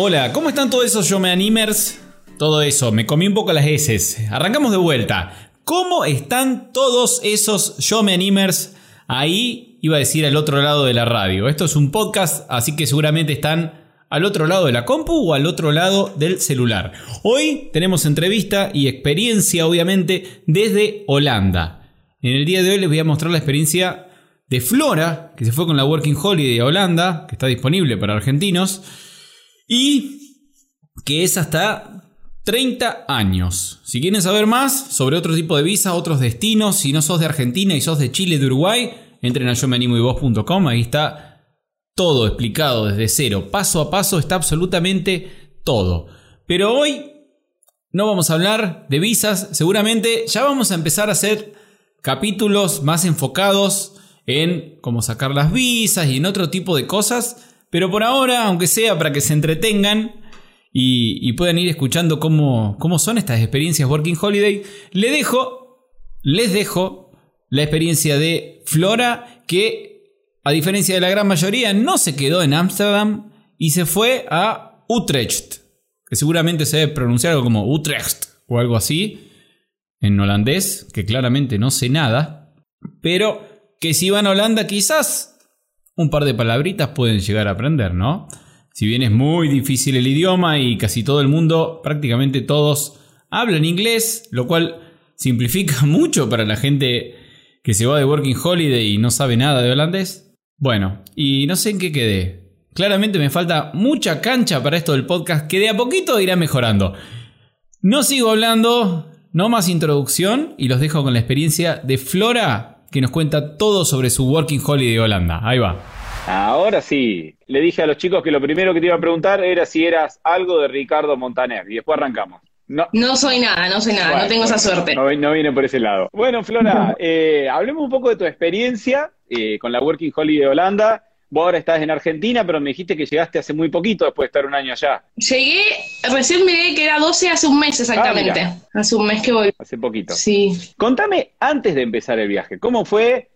Hola, ¿cómo están todos esos Yo Me Animers? Todo eso, me comí un poco las S. Arrancamos de vuelta. ¿Cómo están todos esos Yo Me Animers ahí? Iba a decir al otro lado de la radio. Esto es un podcast, así que seguramente están al otro lado de la compu o al otro lado del celular. Hoy tenemos entrevista y experiencia, obviamente, desde Holanda. En el día de hoy les voy a mostrar la experiencia de Flora, que se fue con la Working Holiday a Holanda, que está disponible para argentinos y que es hasta 30 años. Si quieren saber más sobre otro tipo de visas, otros destinos, si no sos de Argentina y sos de Chile, de Uruguay, entren a yo me animo y vos.com, ahí está todo explicado desde cero, paso a paso, está absolutamente todo. Pero hoy no vamos a hablar de visas, seguramente ya vamos a empezar a hacer capítulos más enfocados en cómo sacar las visas y en otro tipo de cosas pero por ahora, aunque sea para que se entretengan y, puedan ir escuchando cómo, cómo son estas experiencias Working Holiday, le dejo, les dejo la experiencia de Flora, que a diferencia de la gran mayoría, no se quedó en Ámsterdam y se fue a Utrecht, que seguramente se debe pronunciar algo como Utrecht o algo así, en holandés, que claramente no sé nada, pero que si van a Holanda quizás un par de palabritas pueden llegar a aprender, ¿no? Si bien es muy difícil el idioma y casi todo el mundo, prácticamente todos, hablan inglés, lo cual simplifica mucho para la gente que se va de Working Holiday y no sabe nada de holandés. Bueno, y no sé en qué quedé. Claramente me falta mucha cancha para esto del podcast que de a poquito irá mejorando. No sigo hablando, no más introducción y los dejo con la experiencia de Flora que nos cuenta todo sobre su Working Holiday de Holanda. Ahí va. Ahora sí, le dije a los chicos que lo primero que te iba a preguntar era si eras algo de Ricardo Montaner y después arrancamos. No, no soy nada, no soy nada, no tengo esa suerte. No, no, viene por ese lado. Bueno, Flora, eh, hablemos un poco de tu experiencia eh, con la Working Holiday de Holanda Vos ahora estás en Argentina, pero me dijiste que llegaste hace muy poquito después de estar un año allá. Llegué, recién miré que era 12 hace un mes exactamente. Ah, hace un mes que voy. Hace poquito. Sí. Contame antes de empezar el viaje, ¿cómo fue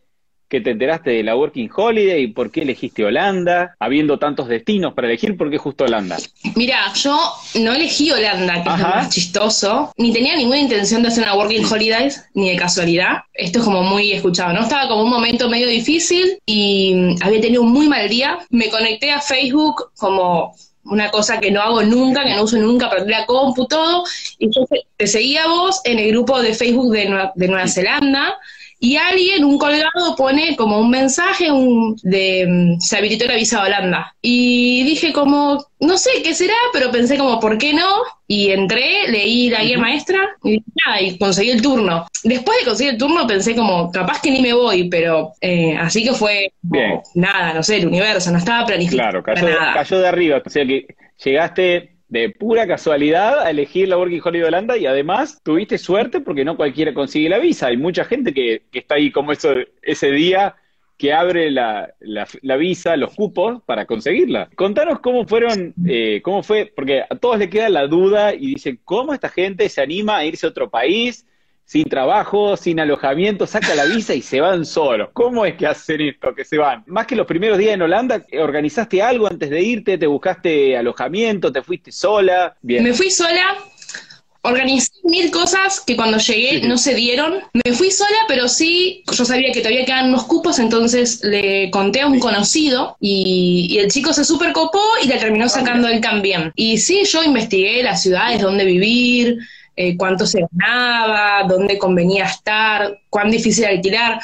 que te enteraste de la Working Holiday y por qué elegiste Holanda, habiendo tantos destinos para elegir, ¿por qué justo Holanda? Mira, yo no elegí Holanda, que es lo más chistoso, ni tenía ninguna intención de hacer una Working Holiday, ni de casualidad. Esto es como muy escuchado, ¿no? Estaba como un momento medio difícil y había tenido un muy mal día. Me conecté a Facebook como una cosa que no hago nunca, que no uso nunca para la compu, todo. Y yo te seguía vos en el grupo de Facebook de de Nueva Zelanda y alguien, un colgado, pone como un mensaje un, de mm, se habilitó la visa a Holanda. Y dije como, no sé qué será, pero pensé como, ¿por qué no? Y entré, leí la guía maestra y nada, y conseguí el turno. Después de conseguir el turno pensé como, capaz que ni me voy, pero eh, así que fue nada, no sé, el universo, no estaba planificado. Claro, cayó, cayó de arriba, o sea que llegaste de pura casualidad a elegir la Working Holiday de Holanda y además tuviste suerte porque no cualquiera consigue la visa. Hay mucha gente que, está ahí como eso, ese día que abre la, la, visa, los cupos para conseguirla. Contanos cómo fueron, eh, cómo fue, porque a todos le queda la duda y dicen, ¿cómo esta gente se anima a irse a otro país? Sin trabajo, sin alojamiento, saca la visa y se van solos. ¿Cómo es que hacen esto, que se van? Más que los primeros días en Holanda, ¿organizaste algo antes de irte? ¿Te buscaste alojamiento? ¿Te fuiste sola? Bien. Me fui sola, Organicé mil cosas que cuando llegué no se dieron. Me fui sola, pero sí, yo sabía que todavía quedaban unos cupos, entonces le conté a un conocido y, el chico se super copó y le terminó sacando él también. Y sí, yo investigué las ciudades donde vivir, eh, cuánto se ganaba, dónde convenía estar, cuán difícil alquilar.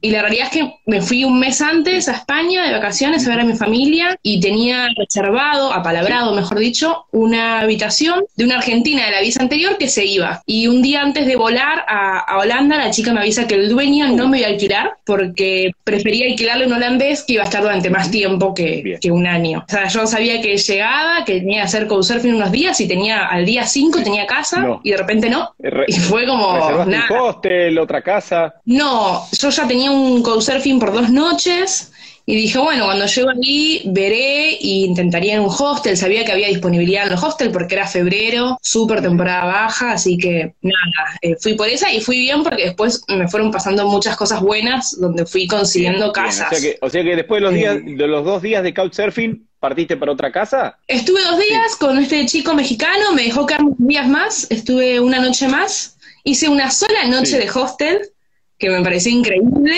Y la realidad es que me fui un mes antes a España de vacaciones a ver a mi familia y tenía reservado, apalabrado mejor dicho, una habitación de una argentina de la visa anterior que se iba. Y un día antes de volar a, Holanda, la chica me avisa que el dueño no me iba a alquilar porque prefería alquilarle un holandés que iba a estar durante más tiempo que, que un año. O sea, yo sabía que llegaba, que tenía que hacer couchsurfing unos días y tenía al día 5 tenía casa y de repente no. y fue como... Nada. un hostel, otra casa? No, yo ya tenía un couchsurfing por dos noches y dije, bueno, cuando llego allí veré e intentaría en un hostel. Sabía que había disponibilidad en los hostels porque era febrero, súper temporada baja, así que nada, eh, fui por esa y fui bien porque después me fueron pasando muchas cosas buenas donde fui consiguiendo casas. O, sea que, después de los, días, de los dos días de couchsurfing, ¿partiste para otra casa? Estuve dos días con este chico mexicano, me dejó quedar unos días más, estuve una noche más, hice una sola noche de hostel, que me pareció increíble.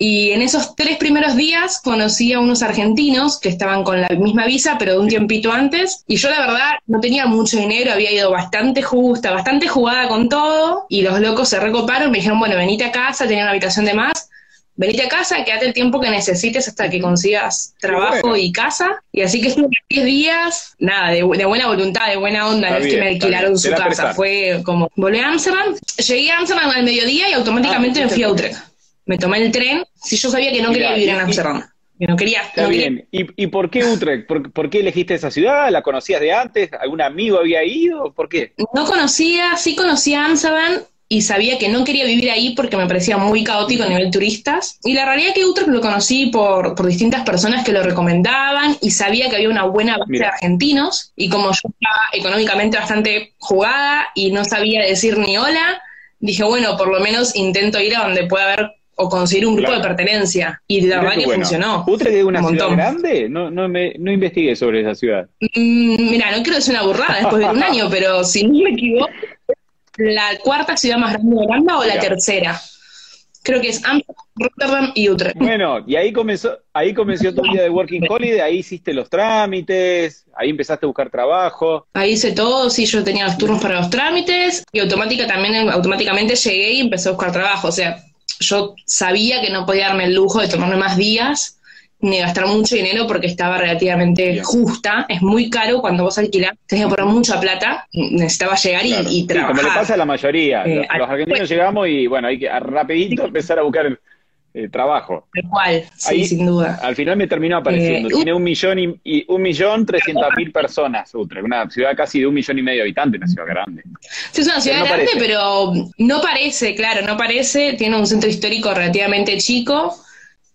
Y en esos tres primeros días conocí a unos argentinos que estaban con la misma visa, pero de un tiempito antes. Y yo la verdad no tenía mucho dinero, había ido bastante justa, bastante jugada con todo. Y los locos se recoparon, me dijeron, bueno, venite a casa, tenía una habitación de más. Venite a casa, quédate el tiempo que necesites hasta que consigas trabajo y casa. Y así que estuve 10 días, nada, de, buena voluntad, de buena onda, no es que me alquilaron su casa. Fue como, volví a Amsterdam, llegué a Amsterdam al mediodía y automáticamente ah, me fui a Utrecht me tomé el tren si yo sabía que no quería vivir en Amsterdam. Que no quería. Está bien. ¿Y, por qué Utrecht? ¿Por, qué elegiste esa ciudad? ¿La conocías de antes? ¿Algún amigo había ido? ¿Por qué? No conocía, sí conocía Amsterdam y sabía que no quería vivir ahí porque me parecía muy caótico a nivel turistas. Y la realidad es que Utrecht lo conocí por, por distintas personas que lo recomendaban y sabía que había una buena base de argentinos. Y como yo estaba económicamente bastante jugada y no sabía decir ni hola, dije, bueno, por lo menos intento ir a donde pueda haber o conseguir un grupo de pertenencia. Y la verdad que funcionó. ¿Utrecht es una ciudad grande? No, no, me, no investigué sobre esa ciudad. Mm, mira, no quiero decir una burrada después de un año, pero si no me equivoco, la cuarta ciudad más grande de Holanda o la tercera. Creo que es Amsterdam, Rotterdam y Utrecht. Bueno, y ahí comenzó, ahí comenzó tu vida de Working Holiday, ahí hiciste los trámites, ahí empezaste a buscar trabajo. Ahí hice todo, sí, yo tenía los turnos para los trámites y automática también, automáticamente llegué y empecé a buscar trabajo. O sea, yo sabía que no podía darme el lujo de tomarme más días ni gastar mucho dinero porque estaba relativamente justa. Es muy caro cuando vos alquilás, tenés que poner mucha plata, necesitaba llegar y, trabajar. como le pasa a la mayoría. Eh, los, argentinos llegamos y bueno, hay que rapidito empezar a buscar eh, trabajo. Igual, sí, sin duda. Al final me terminó apareciendo. Eh, Tiene un millón y, un millón trescientas mil personas, Utrecht, una ciudad casi de un millón y medio de habitantes, una ciudad grande. Sí, es una ciudad grande, pero no parece, claro, no parece. Tiene un centro histórico relativamente chico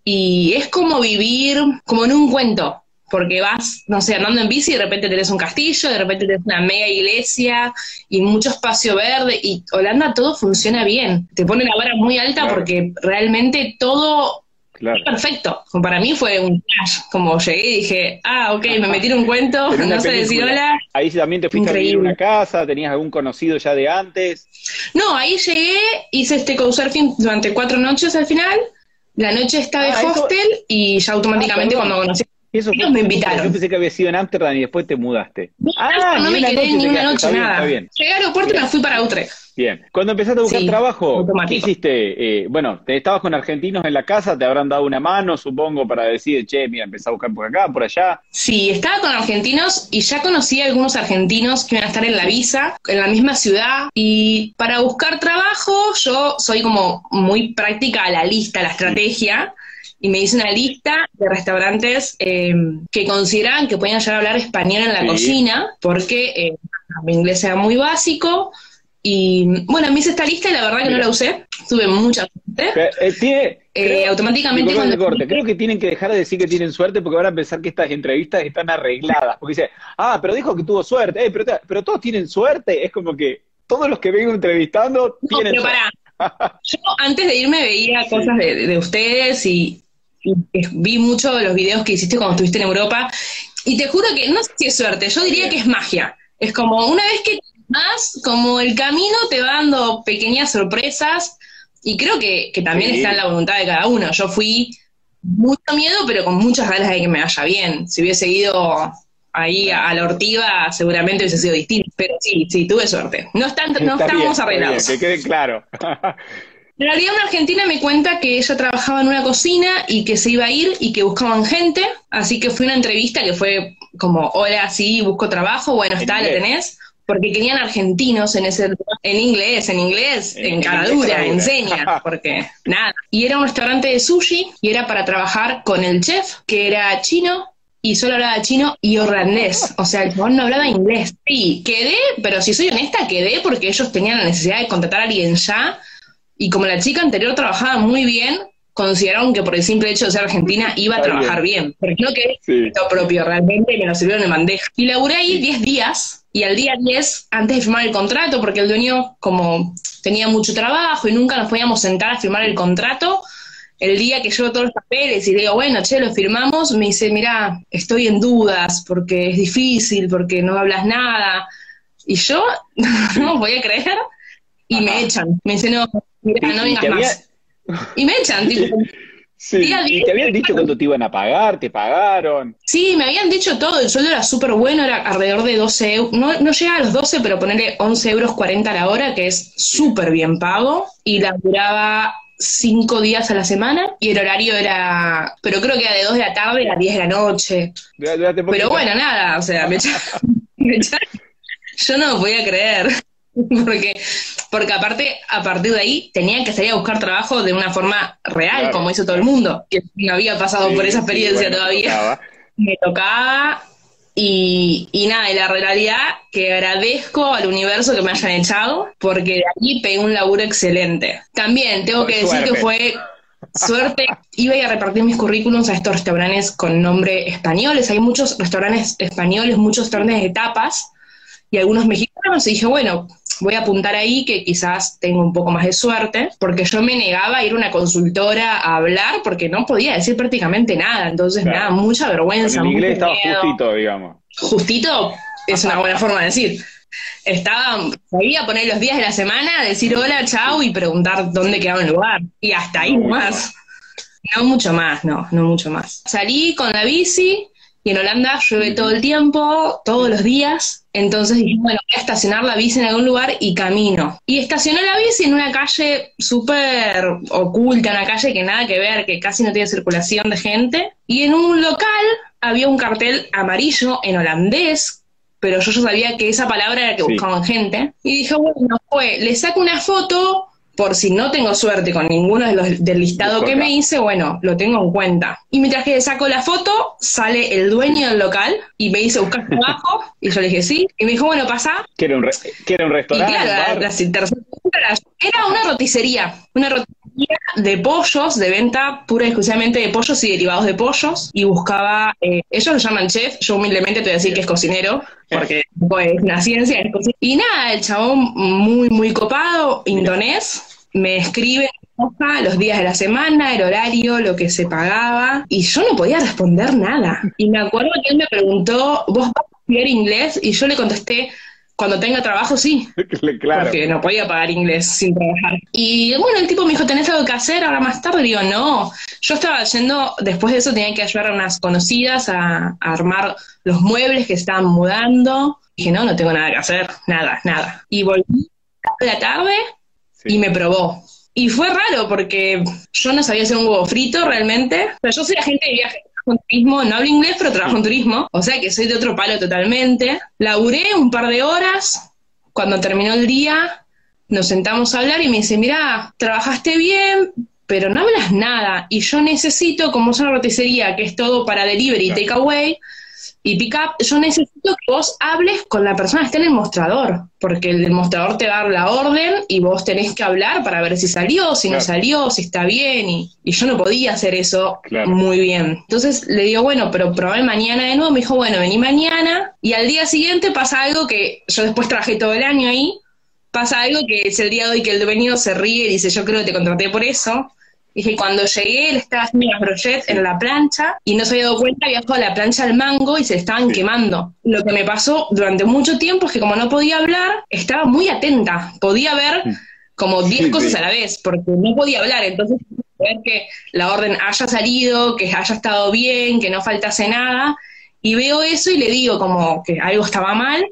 y es como vivir como en un cuento porque vas, no sé, andando en bici y de repente tenés un castillo, de repente tenés una mega iglesia y mucho espacio verde y Holanda todo funciona bien. Te pone la vara muy alta porque realmente todo es perfecto. Para mí fue un flash, como llegué y dije, ah, ok, me metí en un cuento, no sé decir hola. Ahí también te fuiste a vivir una casa, tenías algún conocido ya de antes. No, ahí llegué, hice este couchsurfing durante cuatro noches al final. La noche está de ah, hostel y ya automáticamente ah, cuando conocí eso me invitaron. Yo pensé que había sido en Amsterdam y después te mudaste. ah, no me quedé ni una noche, nada. Llegué al aeropuerto y me fui para Utrecht. Bien. Cuando empezaste a buscar trabajo, ¿qué hiciste? Eh, bueno, te estabas con argentinos en la casa, te habrán dado una mano, supongo, para decir, che, mira, empecé a buscar por acá, por allá. Sí, estaba con argentinos y ya conocí a algunos argentinos que iban a estar en la visa, en la misma ciudad. Y para buscar trabajo, yo soy como muy práctica a la lista, a la estrategia y me hice una lista de restaurantes eh, que consideraban que podían llegar a hablar español en la cocina, porque eh, mi inglés era muy básico. Y bueno, me hice esta lista y la verdad que no la usé. Tuve mucha suerte. Eh, eh automáticamente. Cuando... Corte. Creo que tienen que dejar de decir que tienen suerte porque van a pensar que estas entrevistas están arregladas. Porque dice, ah, pero dijo que tuvo suerte. pero, pero todos tienen suerte. Es como que todos los que vengo entrevistando tienen suerte. Yo antes de irme veía cosas de, ustedes y, vi mucho de los videos que hiciste cuando estuviste en Europa. Y te juro que no sé si es suerte, yo diría que es magia. Es como una vez que más, como el camino te va dando pequeñas sorpresas. Y creo que, también está en la voluntad de cada uno. Yo fui mucho miedo, pero con muchas ganas de que me vaya bien. Si hubiese ido ahí a, la ortiva, seguramente hubiese sido distinto. Pero sí, sí, tuve suerte. No, están, no estábamos arreglados. que quede claro. En realidad una argentina me cuenta que ella trabajaba en una cocina y que se iba a ir y que buscaban gente, así que fue una entrevista que fue como, hola, sí, busco trabajo, bueno, está, ¿la tenés? Porque querían argentinos en ese en inglés, en inglés, en, en dura, enseña, porque nada. Y era un restaurante de sushi y era para trabajar con el chef, que era chino, y solo hablaba chino y holandés. O sea, el chabón no hablaba inglés. Sí, quedé, pero si soy honesta, quedé porque ellos tenían la necesidad de contratar a alguien ya y como la chica anterior trabajaba muy bien, consideraron que por el simple hecho de ser argentina iba a trabajar bien. Porque no que sí. lo propio, realmente me lo sirvieron de bandeja. Y laburé ahí 10 días, y al día 10, antes de firmar el contrato, porque el dueño, como tenía mucho trabajo y nunca nos podíamos sentar a firmar el contrato, el día que llevo todos los papeles y digo, bueno, che, lo firmamos, me dice, mira, estoy en dudas porque es difícil, porque no hablas nada. Y yo no voy a creer y me echan. Me dicen, no, mira, no vengas más. Y me echan, tipo. Sí. ¿Y te habían dicho cuánto te iban a pagar? ¿Te pagaron? Sí, me habían dicho todo. El sueldo era súper bueno, era alrededor de 12 euros. No, no llega a los 12, pero ponerle 11 euros 40 a la hora, que es súper bien pago. Y la duraba cinco días a la semana y el horario era, pero creo que era de 2 de la tarde a 10 de la noche. pero bueno, nada, o sea, me echaron, yo no voy a creer. Porque, porque aparte, a partir de ahí, tenían que salir a buscar trabajo de una forma real, como hizo todo el mundo, que no había pasado por esa experiencia todavía. Me tocaba y, y, nada, y la realidad que agradezco al universo que me hayan echado, porque de allí pegué un laburo excelente. También tengo que decir que fue suerte. Iba a repartir mis currículums a estos restaurantes con nombre españoles. Hay muchos restaurantes españoles, muchos restaurantes de tapas y algunos mexicanos. Y dije, bueno, voy a apuntar ahí que quizás tengo un poco más de suerte, porque yo me negaba a ir a una consultora a hablar porque no podía decir prácticamente nada, entonces me daba mucha vergüenza. En inglés estaba justito, digamos. Justito es una buena forma de decir. Estaba, sabía poner los días de la semana, decir hola, chao y preguntar dónde quedaba el lugar. Y hasta ahí más. No mucho más, no, no mucho más. Salí con la bici, y en Holanda llueve todo el tiempo, todos los días. Entonces dije, bueno, voy a estacionar la bici en algún lugar y camino. Y estacioné la bici en una calle súper oculta, una calle que nada que ver, que casi no tiene circulación de gente. Y en un local había un cartel amarillo en holandés, pero yo ya sabía que esa palabra era que buscaban gente. Y dije, bueno, fue, le saco una foto por si no tengo suerte con ninguno de los del listado que me hice, bueno, lo tengo en cuenta. Y mientras que saco la foto, sale el dueño del local y me dice buscar trabajo, y yo le dije sí, y me dijo, bueno, pasa. ¿Que era un, un restaurante? Y claro, la, era una roticería, una roticería de pollos, de venta pura y exclusivamente de pollos y derivados de pollos, y buscaba, eh, ellos lo llaman chef, yo humildemente te voy a decir que es cocinero, porque es una ciencia. Es y nada, el chabón muy, muy copado, indonés, me escribe los días de la semana, el horario, lo que se pagaba, y yo no podía responder nada. Y me acuerdo que él me preguntó, ¿vos vas a estudiar inglés? Y yo le contesté, cuando tenga trabajo, sí. claro. Porque no podía pagar inglés sin trabajar. Y bueno, el tipo me dijo, ¿tenés algo que hacer ahora más tarde? Digo, no. Yo estaba yendo, después de eso tenía que ayudar a unas conocidas a, armar los muebles que estaban mudando. Dije, no, no tengo nada que hacer, nada, nada. Y volví a la tarde y me probó. Y fue raro porque yo no sabía hacer un huevo frito realmente. Pero yo soy agente de viaje en turismo, no hablo inglés, pero trabajo en turismo, o sea que soy de otro palo totalmente. Laburé un par de horas, cuando terminó el día, nos sentamos a hablar y me dice, mira, trabajaste bien, pero no hablas nada, y yo necesito, como es una roticería que es todo para delivery y takeaway, y pick up, yo necesito que vos hables con la persona que está en el mostrador, porque el mostrador te va a dar la orden y vos tenés que hablar para ver si salió, si no salió, si está bien, y, yo no podía hacer eso muy bien. Entonces le digo, bueno, pero probé mañana de nuevo, me dijo, bueno, vení mañana, y al día siguiente pasa algo que yo después trabajé todo el año ahí, pasa algo que es el día de hoy que el dueño se ríe y dice, yo creo que te contraté por eso, Dije, cuando llegué, él estaba haciendo las brochettes en la plancha y no se había dado cuenta, había dejado la plancha al mango y se estaban quemando. Lo que me pasó durante mucho tiempo es que como no podía hablar, estaba muy atenta. Podía ver como 10 cosas a la vez, porque no podía hablar. Entonces, ver que la orden haya salido, que haya estado bien, que no faltase nada. Y veo eso y le digo como que algo estaba mal.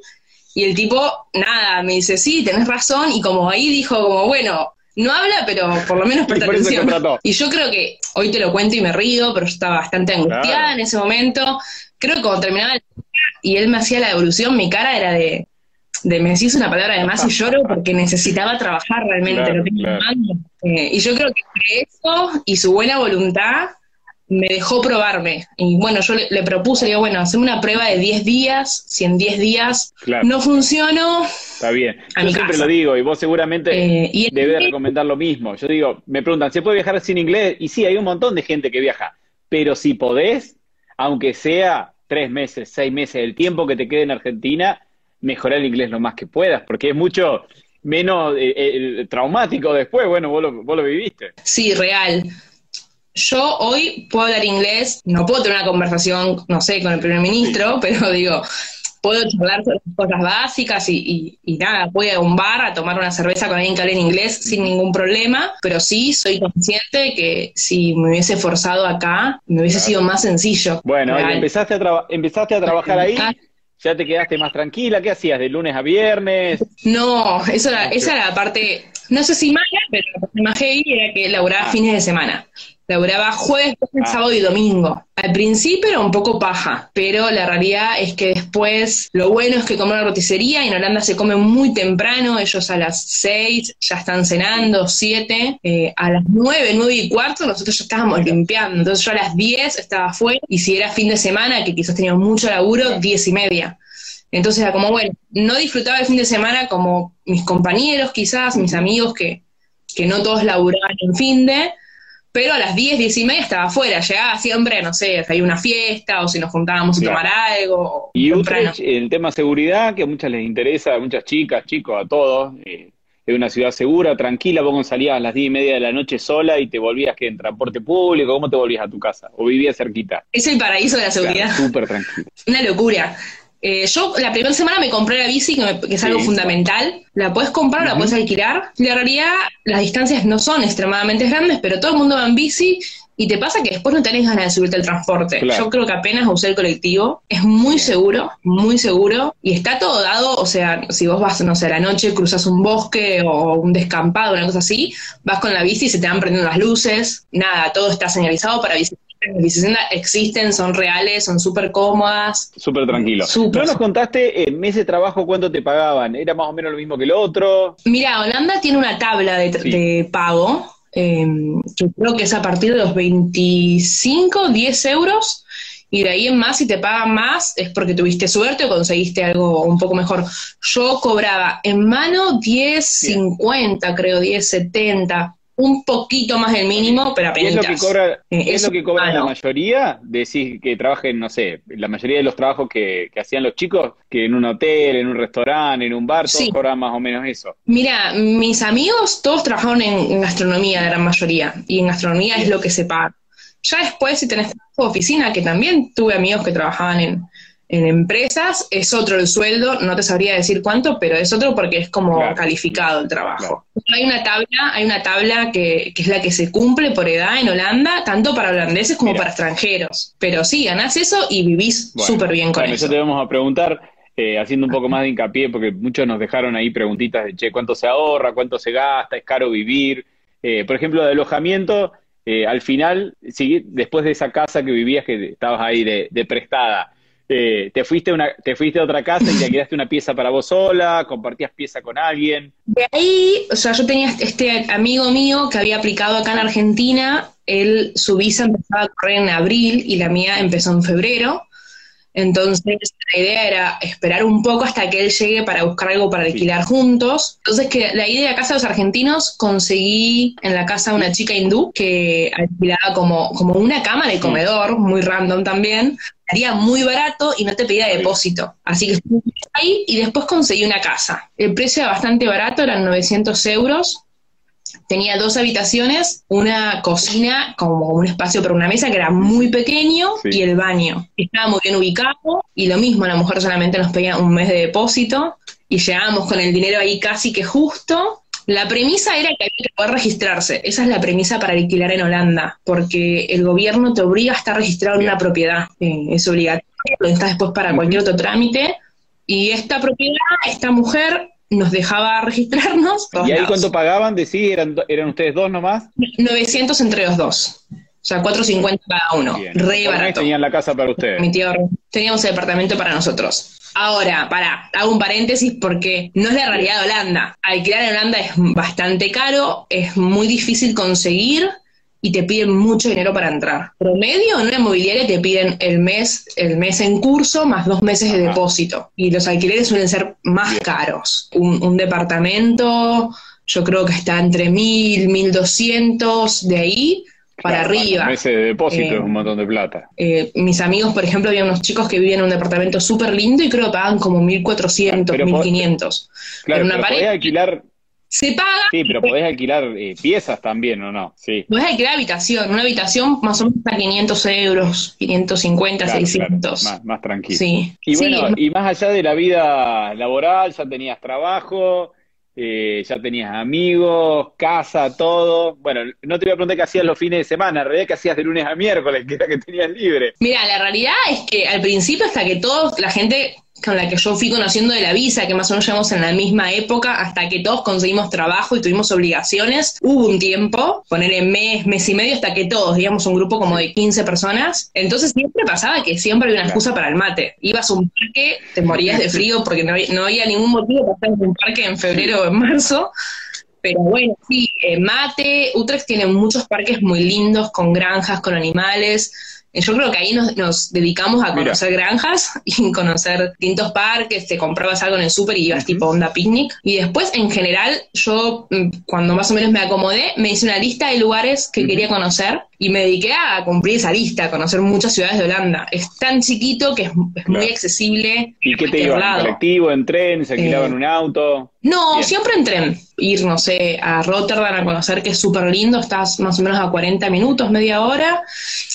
Y el tipo, nada, me dice, sí, tenés razón. Y como ahí dijo, como, bueno, no habla, pero por lo menos presta atención. Y yo creo que, hoy te lo cuento y me río, pero yo estaba bastante angustiada en ese momento. Creo que cuando terminaba el y él me hacía la devolución, mi cara era de, de me decís una palabra de más y lloro porque necesitaba trabajar realmente lo eh, y yo creo que eso y su buena voluntad me dejó probarme. Y bueno, yo le, propuse, digo, bueno, hacer una prueba de 10 días, si en 10 días no funcionó. Está bien. Yo siempre lo digo, y vos seguramente eh, debes recomendar lo mismo. Yo digo, me preguntan, ¿se puede viajar sin inglés? Y sí, hay un montón de gente que viaja, pero si podés, aunque sea tres meses, seis meses, el tiempo que te quede en Argentina, mejorar el inglés lo más que puedas, porque es mucho menos eh, eh, traumático después. Bueno, vos lo, vos lo viviste. Sí, real yo hoy puedo hablar inglés, no puedo tener una conversación, no sé, con el primer ministro, pero digo, puedo charlar sobre cosas básicas y, nada, voy a un bar a tomar una cerveza con alguien que hable en inglés sin ningún problema, pero sí soy consciente que si me hubiese forzado acá, me hubiese sido más sencillo. Bueno, empezaste a, empezaste a trabajar ahí. ¿Ya te quedaste más tranquila? ¿Qué hacías? ¿De lunes a viernes? No, eso era, esa era la parte, no sé si mala, pero la parte más heavy era que laburaba ah. fines de semana. Laburaba jueves, ah. sábado y domingo. Al principio era un poco paja, pero la realidad es que después lo bueno es que como una roticería y en Holanda se come muy temprano, ellos a las 6 ya están cenando, 7, eh, a las 9, 9 y cuarto nosotros ya estábamos limpiando, entonces yo a las 10 estaba afuera y si era fin de semana, que quizás teníamos mucho laburo, 10 y media. Entonces era como, bueno, no disfrutaba el fin de semana como mis compañeros quizás, mis amigos que, que no todos laburaban en fin de, pero a las 10, 10 y media estaba afuera, llegaba siempre, no sé, si hay una fiesta o si nos juntábamos a tomar algo. Y Utrecht, el tema seguridad, que a muchas les interesa, a muchas chicas, chicos, a todos, eh, es una ciudad segura, tranquila, vos salías a las 10 y media de la noche sola y te volvías que en transporte público, ¿cómo te volvías a tu casa? ¿O vivías cerquita? Es el paraíso de la seguridad. Súper tranquilo. Una locura. Eh, yo la primera semana me compré la bici, que, es algo fundamental. La puedes comprar, la puedes alquilar. La realidad, las distancias no son extremadamente grandes, pero todo el mundo va en bici y te pasa que después no tenés ganas de subirte al transporte. Yo creo que apenas usé el colectivo. Es muy seguro, muy seguro. Y está todo dado, o sea, si vos vas, no sé, a la noche, cruzas un bosque o un descampado, una cosa así, vas con la bici y se te van prendiendo las luces. Nada, todo está señalizado para bicicletas existen, son reales, son súper cómodas. Súper tranquilo. ¿No nos contaste en mes de trabajo cuánto te pagaban? ¿Era más o menos lo mismo que el otro? Mira, Holanda tiene una tabla de, pago, em, que creo que es a partir de los 25, 10 euros. Y de ahí en más, si te pagan más, es porque tuviste suerte o conseguiste algo un poco mejor. Yo cobraba en mano 10, 50, creo, 10, 70 un poquito más del mínimo, pero apenas. ¿Es lo que cobra, ¿es lo que cobra la mayoría? Decís que trabajen, no sé, la mayoría de los trabajos que, hacían los chicos, que en un hotel, en un restaurante, en un bar, todos cobran más o menos eso. Mira, mis amigos todos trabajaron en, gastronomía, la gran mayoría, y en gastronomía es lo que se paga. Ya después, si tenés oficina, que también tuve amigos que trabajaban en, en empresas es otro el sueldo, no te sabría decir cuánto, pero es otro porque es como calificado el trabajo. Hay una tabla, hay una tabla que, es la que se cumple por edad en Holanda, tanto para holandeses como para extranjeros. Pero sí, ganás eso y vivís súper bien con eso. Eso te vamos a preguntar, eh, haciendo un poco más de hincapié, porque muchos nos dejaron ahí preguntitas de, che, ¿cuánto se ahorra? ¿Cuánto se gasta? ¿Es caro vivir? Eh, por ejemplo, de alojamiento, eh, al final, después de esa casa que vivías, que estabas ahí de prestada, eh, te, fuiste una, te fuiste a otra casa y te quedaste una pieza para vos sola, compartías pieza con alguien. De ahí, o sea, yo tenía este amigo mío que había aplicado acá en Argentina, él, su visa empezaba a correr en abril y la mía empezó en febrero. Entonces, la idea era esperar un poco hasta que él llegue para buscar algo para alquilar juntos. Entonces, que la idea de casa de los argentinos, conseguí en la casa una chica hindú que alquilaba como, como una cama de comedor, muy random también, haría muy barato y no te pedía depósito. Así que estuve ahí y después conseguí una casa. El precio era bastante barato, eran 900 euros. Tenía dos habitaciones, una cocina, como un espacio para una mesa que era muy pequeño y el baño. Estaba muy bien ubicado y lo mismo, la mujer solamente nos pedía un mes de depósito y llegábamos con el dinero ahí casi que justo la premisa era que había que poder registrarse. Esa es la premisa para alquilar en Holanda, porque el gobierno te obliga a estar registrado en una propiedad. Eh, es obligatorio, lo necesitas después para cualquier otro trámite. Y esta propiedad, esta mujer, nos dejaba registrarnos. ¿Y ahí cuánto pagaban? Decís, ¿eran, ¿eran ustedes dos nomás? 900 entre los dos. O sea, 4.50 cada uno. Re barato. tenían la casa para ustedes. Mi tío, teníamos el departamento para nosotros. Ahora, para, hago un paréntesis porque no es la realidad de Holanda. Alquilar en Holanda es bastante caro, es muy difícil conseguir y te piden mucho dinero para entrar. Promedio en una inmobiliaria te piden el mes, el mes en curso más dos meses de depósito. Y los alquileres suelen ser más caros. Un, departamento, yo creo que está entre mil, mil doscientos, de ahí para arriba. Meses de depósito es un eh, montón de plata. Eh, mis amigos, por ejemplo, había unos chicos que vivían en un departamento súper lindo y creo que pagaban como 1.400, 1.500. Claro, una pero alquilar se paga. Sí, pero podés alquilar eh, piezas también, ¿o no? Sí. Podés alquilar habitación. Una habitación más o menos a 500 euros, 550, 600. Más, más, tranquilo. Sí. Y bueno, y más allá de la vida laboral, ya tenías trabajo, eh, ya tenías amigos, casa, todo. Bueno, no te voy a preguntar qué hacías los fines de semana, en realidad qué hacías de lunes a miércoles, que era que tenías libre. Mira, la realidad es que al principio, hasta que todos, la gente con la que yo fui conociendo de la visa, que más o menos llevamos en la misma época, hasta que todos conseguimos trabajo y tuvimos obligaciones. Hubo un tiempo, poner en mes, mes y medio, hasta que todos, digamos, un grupo como de 15 personas. Entonces siempre pasaba que siempre había una excusa para el mate. Ibas a un parque, te morías de frío porque no había, ningún motivo para estar en un parque en febrero o en marzo. Pero bueno, sí, eh, mate, Utrecht tiene muchos parques muy lindos, con granjas, con animales. Yo creo que ahí nos, dedicamos a conocer granjas y conocer distintos parques, te comprabas algo en el súper y ibas tipo onda picnic. Y después, en general, yo mm, cuando más o menos me acomodé, me hice una lista de lugares que quería conocer y me dediqué a cumplir esa lista, a conocer muchas ciudades de Holanda. Es tan chiquito que es, muy accesible. ¿Y qué te iba? ¿En colectivo, en tren? ¿Se alquilaban eh, un auto? No, siempre en tren. Ir, no sé, a Rotterdam a conocer que es súper lindo, estás más o menos a 40 minutos, media hora.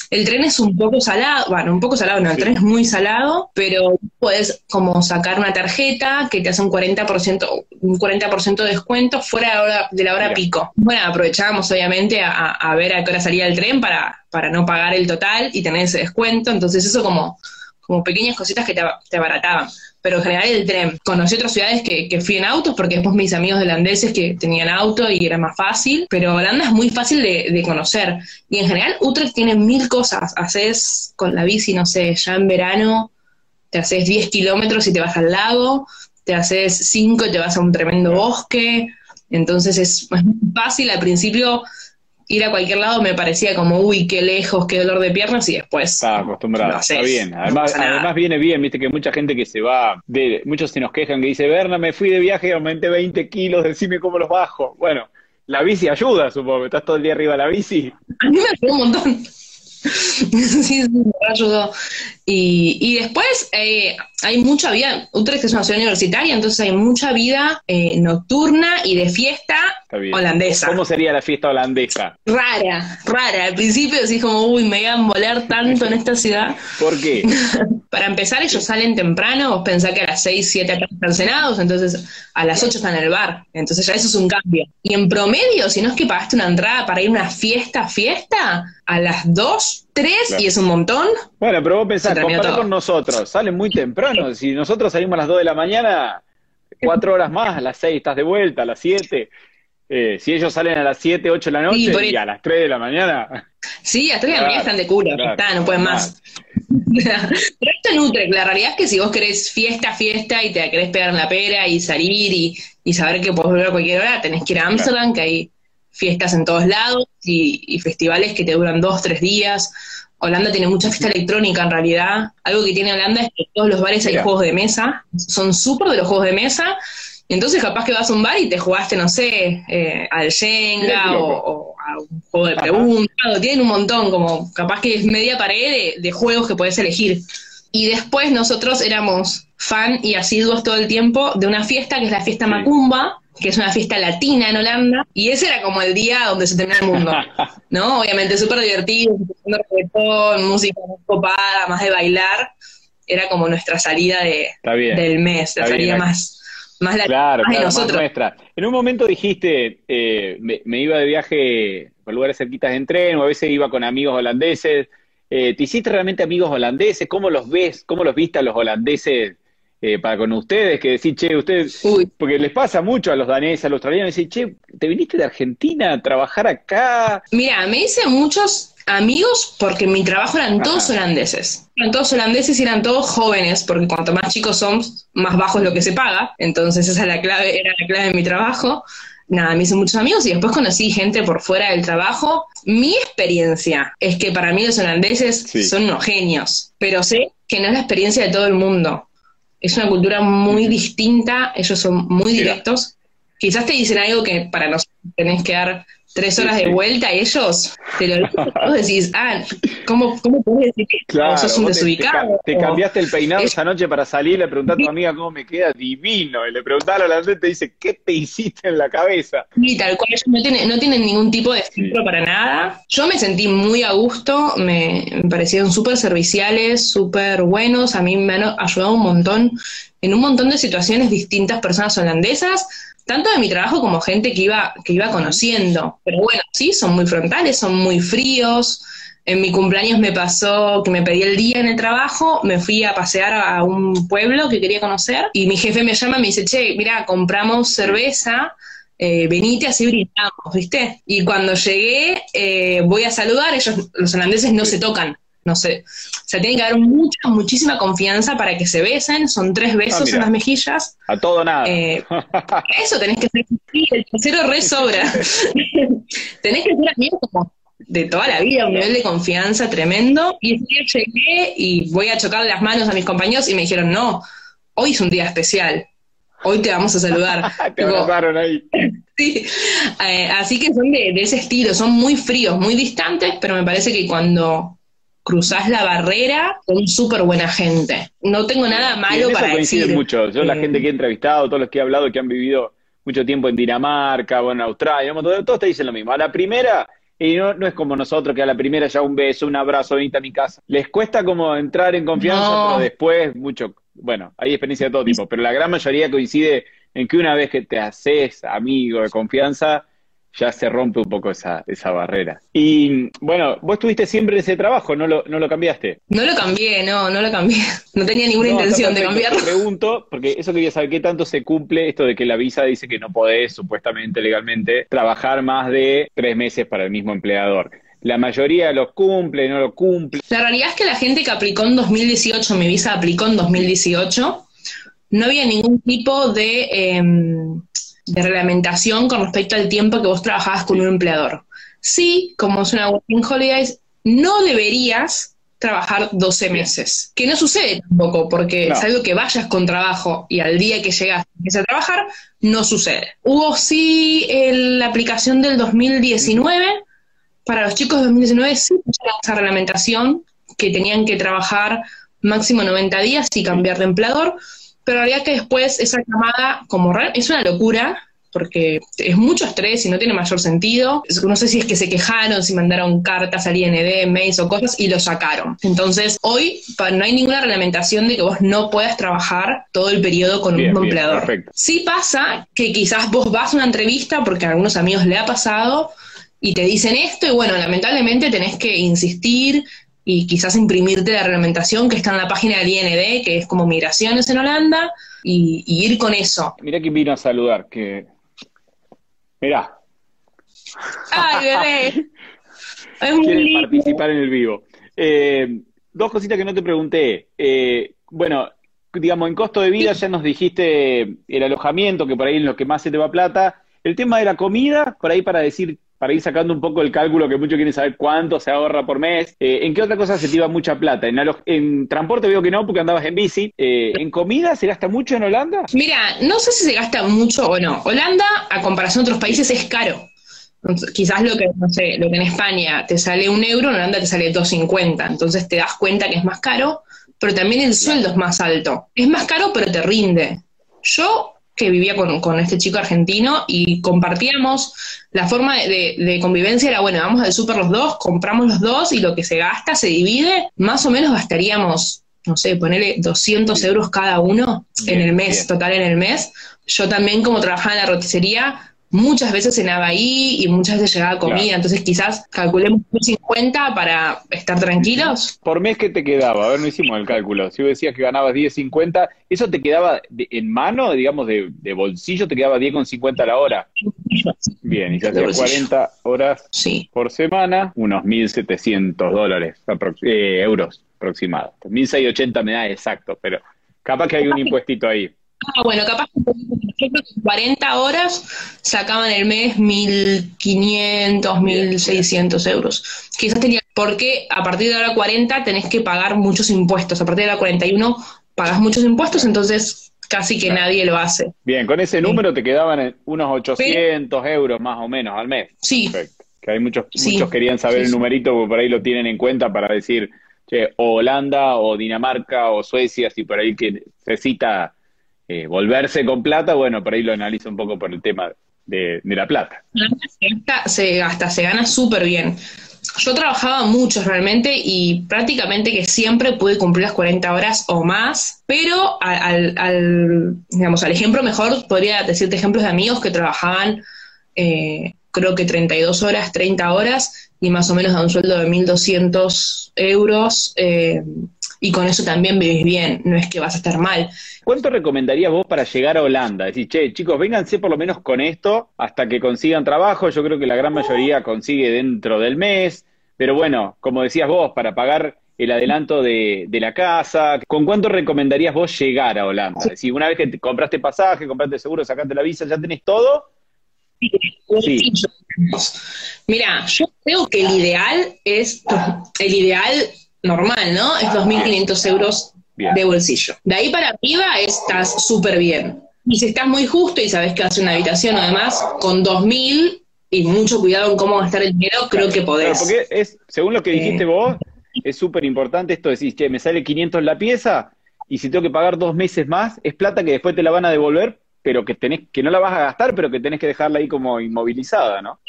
El tren es un poco salado, bueno, un poco salado, no, el tren es muy salado, pero puedes como sacar una tarjeta que te hace un 40%, un 40 de descuento fuera de la hora, de la hora pico. Bueno, aprovechábamos obviamente a, a ver a qué hora salía el tren para, para no pagar el total y tener ese descuento. Entonces eso como, como pequeñas cositas que te, te abarataban. Pero en general el tren. Conocí otras ciudades que, que, fui en autos porque después mis amigos holandeses que tenían auto y era más fácil. Pero Holanda es muy fácil de, de conocer. Y en general Utrecht tiene mil cosas. Haces con la bici, no sé, ya en verano te haces 10 kilómetros y te vas al lago. Te haces 5 y te vas a un tremendo bosque. Entonces es, es fácil. Al principio ir a cualquier lado me parecía como, uy, qué lejos, qué dolor de piernas y después... Está acostumbrado, está bien. Además, además viene bien, viste que mucha gente que se va, de, muchos se nos quejan que dice, Berna, me fui de viaje y aumenté 20 kilos, decime cómo los bajo. Bueno, la bici ayuda, supongo, estás todo el día arriba de la bici. A mí me ayudó un montón. sí, sí, me ayudó. Y, y después eh, hay mucha vida, Utrecht es una ciudad universitaria, entonces hay mucha vida eh, nocturna y de fiesta holandesa. ¿Cómo sería la fiesta holandesa? Rara, rara. Al principio decís como, uy, me iban a volar tanto en esta ciudad. ¿Por qué? Para empezar, ellos salen temprano, vos pensás que a las 6, 7 están cenados, entonces a las 8 están en el bar. Entonces ya eso es un cambio. Y en promedio, si no es que pagaste una entrada para ir a una fiesta, fiesta, a las 2, 3 y es un montón. Bueno, pero vos pensás, compará con nosotros, salen muy temprano. Si nosotros salimos a las 2 de la mañana, 4 horas más, a las 6 estás de vuelta, a las 7. Eh, si ellos salen a las 7, 8 de la noche y, a las 3 de la mañana. Sí, a las 3 de la mañana están de culo, no pueden más. Pero esto en Utrecht, la realidad es que si vos querés fiesta, fiesta y te querés pegar en la pera y salir y, saber que podés volver a cualquier hora, tenés que ir a Amsterdam, que hay fiestas en todos lados y, festivales que te duran dos, tres días. Holanda tiene mucha fiesta electrónica en realidad. Algo que tiene Holanda es que en todos los bares hay juegos de mesa, son súper de los juegos de mesa entonces capaz que vas a un bar y te jugaste, no sé, eh, al Jenga o, a un juego de preguntas, tienen un montón, como capaz que es media pared de, juegos que puedes elegir. Y después nosotros éramos fan y asiduos todo el tiempo de una fiesta que es la fiesta Macumba, que es una fiesta latina en Holanda, y ese era como el día donde se termina el mundo, ¿no? Obviamente súper divertido, reggaetón, música más copada, más de bailar, era como nuestra salida de, del mes, la salida más más la claro, nosotros. nuestra. En un momento dijiste, eh, me, iba de viaje por lugares cerquitas en tren, o a veces iba con amigos holandeses. Eh, ¿Te hiciste realmente amigos holandeses? ¿Cómo los ves? ¿Cómo los viste a los holandeses eh, para con ustedes, que decir, che, ustedes, porque les pasa mucho a los daneses, a los australianos, decir, che, ¿te viniste de Argentina a trabajar acá? Mira, me dicen muchos amigos porque mi trabajo eran todos holandeses. Eran todos holandeses y eran todos jóvenes, porque cuanto más chicos son, más bajo es lo que se paga. Entonces esa es la clave, era la clave de mi trabajo. Nada, me hice muchos amigos y después conocí gente por fuera del trabajo. Mi experiencia es que para mí los holandeses son unos genios, pero sé que no es la experiencia de todo el mundo es una cultura muy distinta, ellos son muy directos. Quizás te dicen algo que para nosotros tenés que dar tres horas de vuelta y ellos te lo vos decís, ah, ¿cómo, cómo puedes decir que claro, sos un desubicado? Te, cambiaste el peinado esa noche para salir, le preguntaste a tu amiga cómo me queda divino, y le preguntás a la gente, te dice, ¿qué te hiciste en la cabeza? Y tal cual, ellos no tienen, no tienen ningún tipo de filtro para nada. Yo me sentí muy a gusto, me, me parecieron súper serviciales, súper buenos, a mí me han ayudado un montón en un montón de situaciones distintas personas holandesas, tanto de mi trabajo como gente que iba, que iba conociendo. Pero bueno, sí, son muy frontales, son muy fríos. En mi cumpleaños me pasó que me pedí el día en el trabajo, me fui a pasear a un pueblo que quería conocer y mi jefe me llama y me dice, che, mira, compramos cerveza, eh, venite así brindamos, ¿viste? Y cuando llegué, eh, voy a saludar, ellos, los holandeses no se tocan, no sé, o sea, tiene que haber mucha, muchísima confianza para que se besen, son tres ah, besos en las mejillas. A todo nada. Eh, eso tenés que ser, el tercero re sobra. tenés que ser amigos como de toda la vida, un nivel de confianza tremendo. Y ese día llegué y voy a chocar las manos a mis compañeros y me dijeron, no, hoy es un día especial. Hoy te vamos a saludar. te abrazaron ahí. sí. Eh, así que son de, de, ese estilo, son muy fríos, muy distantes, pero me parece que cuando cruzás la barrera con súper buena gente. No tengo nada malo para coincide mucho. Yo, la eh, gente que he entrevistado, todos los que he hablado, que han vivido mucho tiempo en Dinamarca o en Australia, todos te dicen lo mismo. A la primera, y no, no, es como nosotros, que a la primera ya un beso, un abrazo, venite a mi casa. Les cuesta como entrar en confianza, pero después mucho. Bueno, hay experiencia de todo tipo, pero la gran mayoría coincide en que una vez que te haces amigo de confianza, ya se rompe un poco esa, esa barrera. Y bueno, vos estuviste siempre en ese trabajo, ¿no lo, no lo cambiaste? No lo cambié, no, no lo cambié. No tenía ninguna intención de cambiarlo. Te pregunto, porque eso quería saber qué tanto se cumple esto de que la visa dice que no podés, supuestamente legalmente, trabajar más de tres meses para el mismo empleador. La mayoría los cumple, no lo cumple. La realidad es que la gente que aplicó en 2018, mi visa aplicó en 2018, no había ningún tipo de... Em, de reglamentación con respecto al tiempo que vos trabajabas con un empleador. Sí, como es una working holidays, no deberías trabajar 12 meses, que no sucede tampoco, porque es algo que vayas con trabajo y al día que llegas a trabajar, no sucede. Hubo sí la aplicación del 2019, para los chicos de 2019 sí esa reglamentación que tenían que trabajar máximo 90 días y cambiar de empleador, pero realidad que después esa llamada, como es una locura, porque es mucho estrés y no tiene mayor sentido. No sé si es que se quejaron, si mandaron cartas al IND, mails o cosas y lo sacaron. Entonces, hoy no hay ninguna reglamentación de que vos no puedas trabajar todo el periodo con un mismo empleador. Sí pasa que quizás vos vas a una entrevista, porque a algunos amigos le ha pasado, y te dicen esto, y bueno, lamentablemente tenés que insistir, y quizás imprimirte la reglamentación que está en la página del IND, que es como migraciones en Holanda, y, ir con eso. Mira quién vino a saludar, que... Mirá. ¡Ay, bebé! es participar en el vivo. Eh, dos cositas que no te pregunté. Eh, bueno, digamos, en costo de vida ya nos dijiste el alojamiento, que por ahí es lo que más se te va plata. El tema de la comida, por ahí para decir para ir sacando un poco el cálculo que muchos quieren saber cuánto se ahorra por mes. Eh, ¿En qué otra cosa se te iba mucha plata? En, transporte veo que no, porque andabas en bici. Eh, ¿En comida se gasta mucho en Holanda? Mira, no sé si se gasta mucho o no. Holanda, a comparación de otros países, es caro. quizás lo que, no sé, lo que en España te sale un euro, en Holanda te sale 2,50. Entonces te das cuenta que es más caro, pero también el sueldo es más alto. Es más caro, pero te rinde. Yo que vivía con, este chico argentino y compartíamos la forma de, convivencia era, bueno, vamos al súper los dos, compramos los dos y lo que se gasta se divide, más o menos gastaríamos, no sé, ponerle 200 euros cada uno en el mes, total en el mes. Yo también como trabajaba en la roticería, muchas veces cenaba ahí y muchas veces llegaba comida, entonces quizás calculemos 50 para estar tranquilos. ¿Por mes qué te quedaba? A ver, no hicimos el cálculo. Si vos decías que ganabas 10.50, ¿eso te quedaba en mano, digamos, de, bolsillo, te quedaba 10.50 a la hora? Bien, y si hacías 40 horas por semana, unos 1.700 dólares, eh, euros aproximados. 1.680 me da exacto, pero capaz que hay un impuestito ahí. Ah, bueno, capaz que yo creo que 40 horas sacaban el mes 1.500, 1.600 euros. Quizás tenía, porque a partir de la hora 40 tenés que pagar muchos impuestos. A partir de la 41 pagas muchos impuestos, entonces casi que nadie lo hace. Bien, con ese número te quedaban unos 800 euros más o menos al mes. Sí. Perfecto. Que hay muchos, muchos querían saber el numerito porque por ahí lo tienen en cuenta para decir, che, o Holanda o Dinamarca o Suecia, si por ahí que necesita eh, volverse con plata, bueno, por ahí lo analizo un poco por el tema de, la plata. Se hasta se gana súper bien. Yo trabajaba mucho realmente y prácticamente que siempre pude cumplir las 40 horas o más, pero al, digamos, al ejemplo mejor podría decirte ejemplos de amigos que trabajaban eh, creo que 32 horas, 30 horas y más o menos a un sueldo de 1.200 euros eh, y con eso también vivís bien, no es que vas a estar mal. ¿Cuánto recomendarías vos para llegar a Holanda? Decir, che, chicos, vénganse por lo menos con esto hasta que consigan trabajo. Yo creo que la gran mayoría consigue dentro del mes, pero bueno, como decías vos, para pagar el adelanto de, la casa. ¿Con cuánto recomendarías vos llegar a Holanda? Si decir, una vez que compraste pasaje, compraste seguro, sacaste la visa, ya tenés todo. Sí. Mira, yo creo que el ideal es, el ideal normal, ¿no? Es 2.500 euros de bolsillo. De ahí para arriba estás súper bien. Y si estás muy justo y sabes que hace una habitación o demás, con 2.000 y mucho cuidado en cómo gastar el dinero, creo que podés. porque es, según lo que dijiste eh. vos, es súper importante esto de decir, che, me sale 500 la pieza y si tengo que pagar dos meses más, es plata que después te la van a devolver pero que tenés, que no la vas a gastar, pero que tenés que dejarla ahí como inmovilizada, ¿no?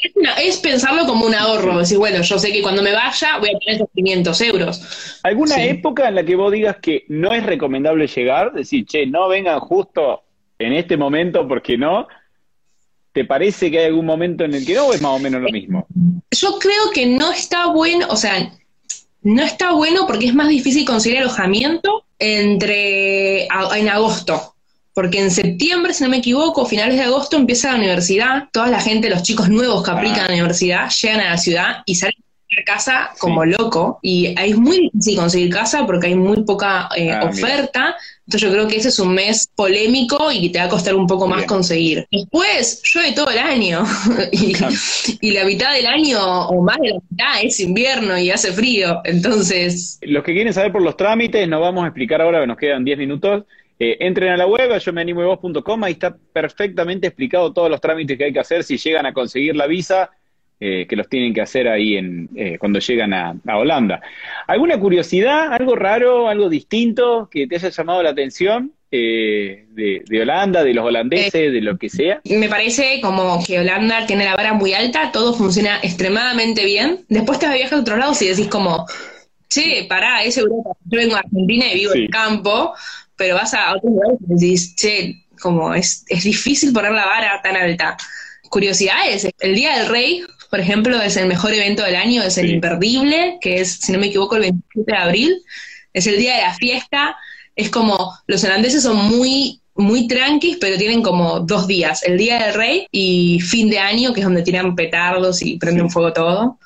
Es, pensarlo como un ahorro, decir, bueno, yo sé que cuando me vaya voy a tener esos 500 euros. ¿Alguna época en la que vos digas que no es recomendable llegar? Decir, che, no vengan justo en este momento porque no. ¿Te parece que hay algún momento en el que no o es más o menos lo mismo? Yo creo que no está bueno, o sea, no está bueno porque es más difícil conseguir alojamiento entre en agosto porque en septiembre, si no me equivoco, finales de agosto empieza la universidad, toda la gente, los chicos nuevos que aplican a la universidad, llegan a la ciudad y salen de casa como loco, y es muy difícil conseguir casa porque hay muy poca eh, ah, oferta, entonces yo creo que ese es un mes polémico y que te va a costar un poco más conseguir. Después llueve todo el año. Y, y, la mitad del año o más de la mitad es invierno y hace frío. Entonces... Los que quieren saber por los trámites, nos vamos a explicar ahora que nos quedan 10 minutos. Eh, entren a la web, yo me animo vos.com, ahí está perfectamente explicado todos los trámites que hay que hacer si llegan a conseguir la visa, eh, que los tienen que hacer ahí en, eh, cuando llegan a, Holanda. ¿Alguna curiosidad, algo raro, algo distinto que te haya llamado la atención? de, Holanda, de los holandeses, de lo que sea. Me parece como que Holanda tiene la vara muy alta, todo funciona extremadamente bien. Después te vas a viajar a otros lados y decís como, che, pará, es Europa. Yo vengo a Argentina y vivo en el campo, pero vas a otros lugares y dices, che, como es, es difícil poner la vara tan alta. Curiosidades, el Día del Rey, por ejemplo, es el mejor evento del año, es el imperdible, que es, si no me equivoco, el 27 de abril, es el día de la fiesta, es como, los holandeses son muy muy tranquis, pero tienen como dos días, el Día del Rey y fin de año, que es donde tiran petardos y prenden fuego todo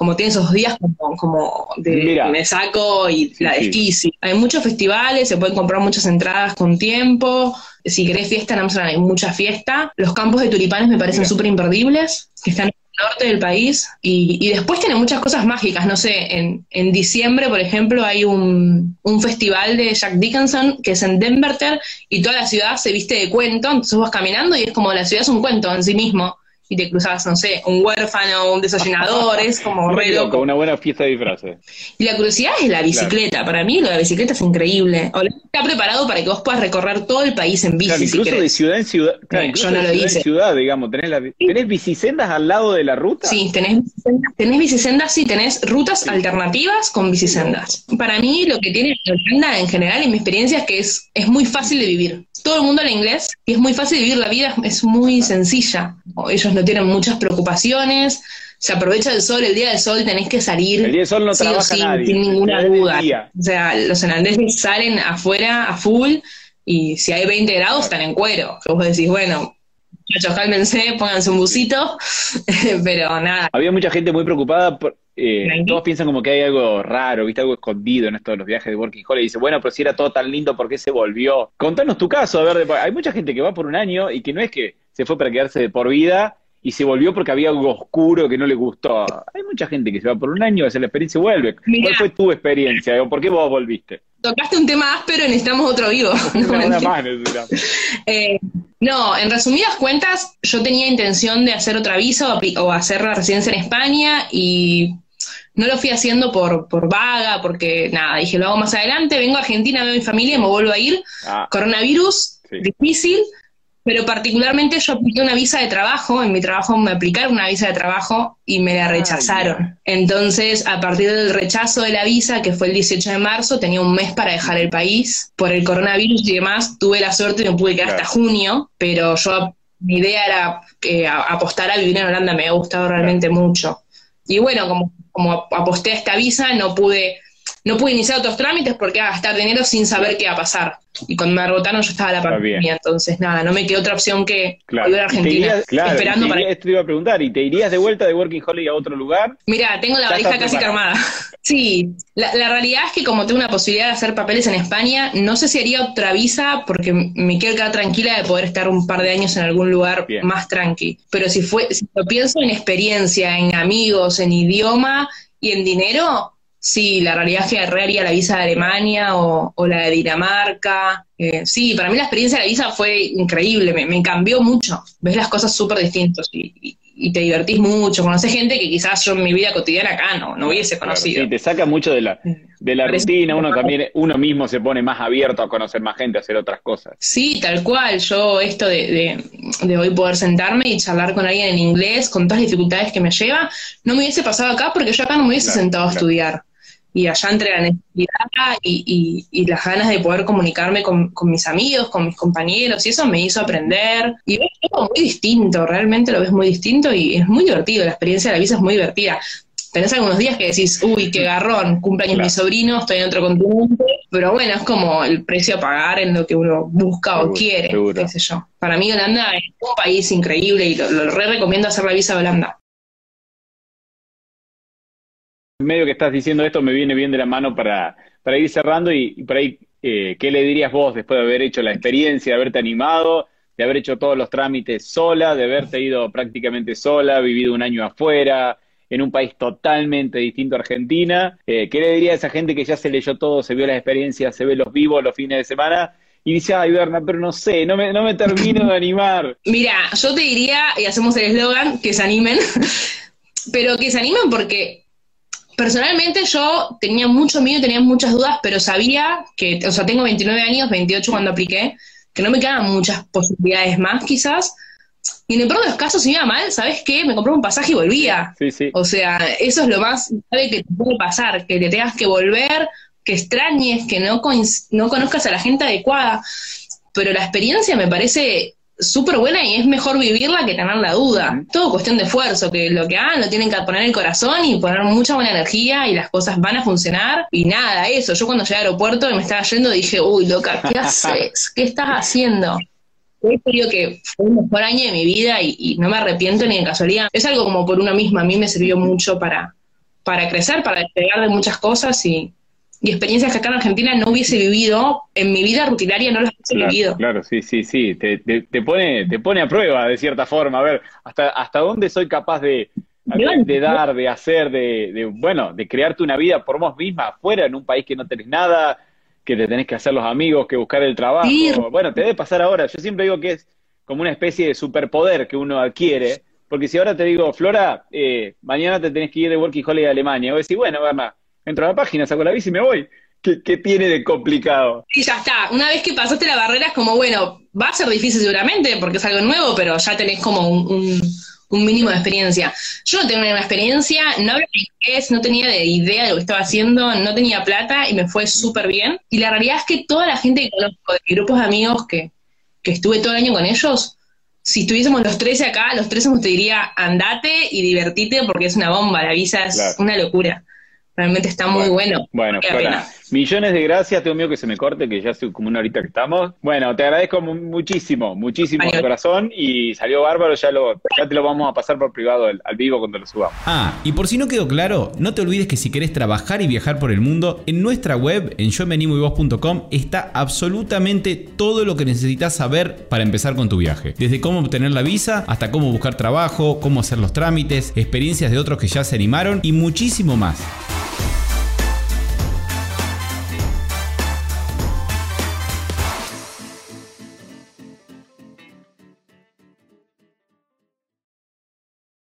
como tiene esos días como, como de me saco y la de esquí. Hay muchos festivales, se pueden comprar muchas entradas con tiempo. Si querés fiesta, en Amsterdam hay mucha fiesta. Los campos de tulipanes me parecen súper imperdibles, que están en el norte del país. Y, después tiene muchas cosas mágicas. No sé, en, en diciembre, por ejemplo, hay un, un, festival de Jack Dickinson que es en Denverter y toda la ciudad se viste de cuento. Entonces vas caminando y es como la ciudad es un cuento en sí mismo y te cruzabas, no sé, un huérfano, un desayunador, es como re loco. Una buena fiesta de disfraces. Y la curiosidad es la bicicleta. Para mí, lo de la bicicleta es increíble. está preparado para que vos puedas recorrer todo el país en bici. Claro, incluso de ciudad en ciudad. Claro, yo no lo hice. ciudad, digamos. ¿Tenés, la, ¿Tenés bicisendas al lado de la ruta? Sí, tenés tenés bicisendas sí, tenés rutas alternativas con bicisendas. Para mí, lo que tiene Holanda en general, en mi experiencia, es que es, es muy fácil de vivir. Todo el mundo habla inglés y es muy fácil vivir la vida, es muy sencilla. Ellos no tienen muchas preocupaciones, se aprovecha el sol, el día del sol tenés que salir. El día del sol no trabaja nadie, sin ninguna duda. O sea, los holandeses salen afuera a full y si hay 20 grados están en cuero. vos decís, bueno, muchachos, cálmense, pónganse un busito, pero nada. Había mucha gente muy preocupada por, eh, todos piensan como que hay algo raro, viste, algo escondido en estos los viajes de Working Holiday. Y dice, bueno, pero si era todo tan lindo, ¿por qué se volvió? Contanos tu caso, a ver, hay mucha gente que va por un año y que no es que se fue para quedarse de por vida y se volvió porque había algo oscuro que no le gustó. Hay mucha gente que se va por un año, hace la experiencia y vuelve. ¿Cuál fue tu experiencia? ¿Por qué vos volviste? Tocaste un tema áspero y necesitamos otro vivo. Eh, no, en resumidas cuentas, yo tenía intención de hacer otra visa o, hacer la residencia en España y no lo fui haciendo por, por vaga, porque nada, dije, lo hago más adelante, vengo a Argentina, veo a mi familia y me vuelvo a ir. Ah. Coronavirus, difícil, pero particularmente yo apliqué una visa de trabajo, en mi trabajo me aplicaron una visa de trabajo y me la rechazaron. Entonces, a partir del rechazo de la visa, que fue el 18 de marzo, tenía un mes para dejar el país. Por el coronavirus y demás, tuve la suerte de me pude quedar hasta junio, pero yo, mi idea era que apostar a vivir en Holanda, me ha gustado realmente mucho. Y bueno, como, como aposté a esta visa, no pude no pude iniciar otros trámites porque iba a gastar dinero sin saber qué iba a pasar. Y cuando me rebotaron yo estaba a la pandemia, entonces nada, no me quedó otra opción que volver a Argentina esperando para... Esto iba a preguntar, ¿y te irías de vuelta de Working Holiday a otro lugar? Mira, tengo la valija casi armada. sí, la, realidad es que como tengo una posibilidad de hacer papeles en España, no sé si haría otra visa porque me quiero quedar tranquila de poder estar un par de años en algún lugar más tranqui. Pero si fue, si lo pienso en experiencia, en amigos, en idioma y en dinero, Sí, la realidad es que la visa de Alemania o, la de Dinamarca. Eh, sí, para mí la experiencia de la visa fue increíble, me, cambió mucho. Ves las cosas súper distintas y, te divertís mucho, conoces gente que quizás yo en mi vida cotidiana acá no, no hubiese conocido. sí, te saca mucho de la, de la rutina, uno también, uno mismo se pone más abierto a conocer más gente, a hacer otras cosas. Sí, tal cual. Yo esto de, de hoy poder sentarme y charlar con alguien en inglés, con todas las dificultades que me lleva, no me hubiese pasado acá porque yo acá no me hubiese sentado a estudiar y allá entre la necesidad y, y, las ganas de poder comunicarme con, mis amigos, con mis compañeros, y eso me hizo aprender. Y ves todo muy distinto, realmente lo ves muy distinto y es muy divertido, la experiencia de la visa es muy divertida. Tenés algunos días que decís, uy, qué garrón, cumpleaños mi sobrino, estoy en otro continente, pero bueno, es como el precio a pagar en lo que uno busca o quiere, qué sé yo. Para mí Holanda es un país increíble y lo, lo re recomiendo hacer la visa de Holanda medio que estás diciendo esto me viene bien de la mano para, para ir cerrando y, por ahí, eh, ¿qué le dirías vos después de haber hecho la experiencia, de haberte animado, de haber hecho todos los trámites sola, de haberte ido prácticamente sola, vivido un año afuera, en un país totalmente distinto a Argentina? Eh, ¿Qué le dirías a esa gente que ya se leyó todo, se vio las experiencias, se ve los vivos los fines de semana? Y dice, ay, Berna, pero no sé, no me, no me termino de animar. Mira, yo te diría, y hacemos el eslogan, que se animen, pero que se animen porque Personalmente yo tenía mucho miedo, tenía muchas dudas, pero sabía que, o sea, tengo 29 años, 28 cuando apliqué, que no me quedaban muchas posibilidades más quizás. Y en el peor de los casos, si iba mal, ¿sabes qué? Me compré un pasaje y volvía. Sí, sí. O sea, eso es lo más grave que te puede pasar, que te tengas que volver, que extrañes, que no, no conozcas a la gente adecuada. Pero la experiencia me parece súper buena y es mejor vivirla que tener la duda. Todo cuestión de esfuerzo, que lo que hagan lo tienen que poner el corazón y poner mucha buena energía y las cosas van a funcionar. Y nada, eso. Yo cuando llegué al aeropuerto y me estaba yendo dije, uy, loca, ¿qué haces? ¿Qué estás haciendo? He que fue el mejor año de mi vida y, no me arrepiento ni de casualidad. Es algo como por uno misma. A mí me sirvió mucho para, para crecer, para despegar de muchas cosas y, y experiencias que acá en Argentina no hubiese vivido, en mi vida rutinaria no las hubiese vivido. Claro, sí, sí, sí, te, te, pone, te pone a prueba de cierta forma, a ver, hasta, hasta dónde soy capaz de, de, dar, de hacer, de, de, bueno, de crearte una vida por vos misma afuera, en un país que no tenés nada, que te tenés que hacer los amigos, que buscar el trabajo. Bueno, te debe pasar ahora. Yo siempre digo que es como una especie de superpoder que uno adquiere, porque si ahora te digo, Flora, eh, mañana te tenés que ir de Working Holiday a Alemania, vos decís, bueno, Berna, entro a la página, saco la bici y me voy. ¿Qué, tiene de complicado? Y ya está. Una vez que pasaste la barrera es como, bueno, va a ser difícil seguramente porque es algo nuevo, pero ya tenés como un, mínimo de experiencia. Yo no tenía una experiencia, no hablaba inglés, no tenía de idea de lo que estaba haciendo, no tenía plata y me fue súper bien. Y la realidad es que toda la gente que conozco, de grupos de amigos que, que estuve todo el año con ellos, si estuviésemos los 13 acá, los 13 te diría andate y divertite porque es una bomba, la visa es una locura. Realmente está muy bueno. Bueno, millones de gracias. Tengo miedo que se me corte, que ya hace como una horita que estamos. Bueno, te agradezco muchísimo, muchísimo de corazón y salió bárbaro. Ya, lo, ya te lo vamos a pasar por privado al, vivo cuando lo subamos. Ah, y por si no quedó claro, no te olvides que si querés trabajar y viajar por el mundo, en nuestra web, en yo está absolutamente todo lo que necesitas saber para empezar con tu viaje. Desde cómo obtener la visa hasta cómo buscar trabajo, cómo hacer los trámites, experiencias de otros que ya se animaron y muchísimo más.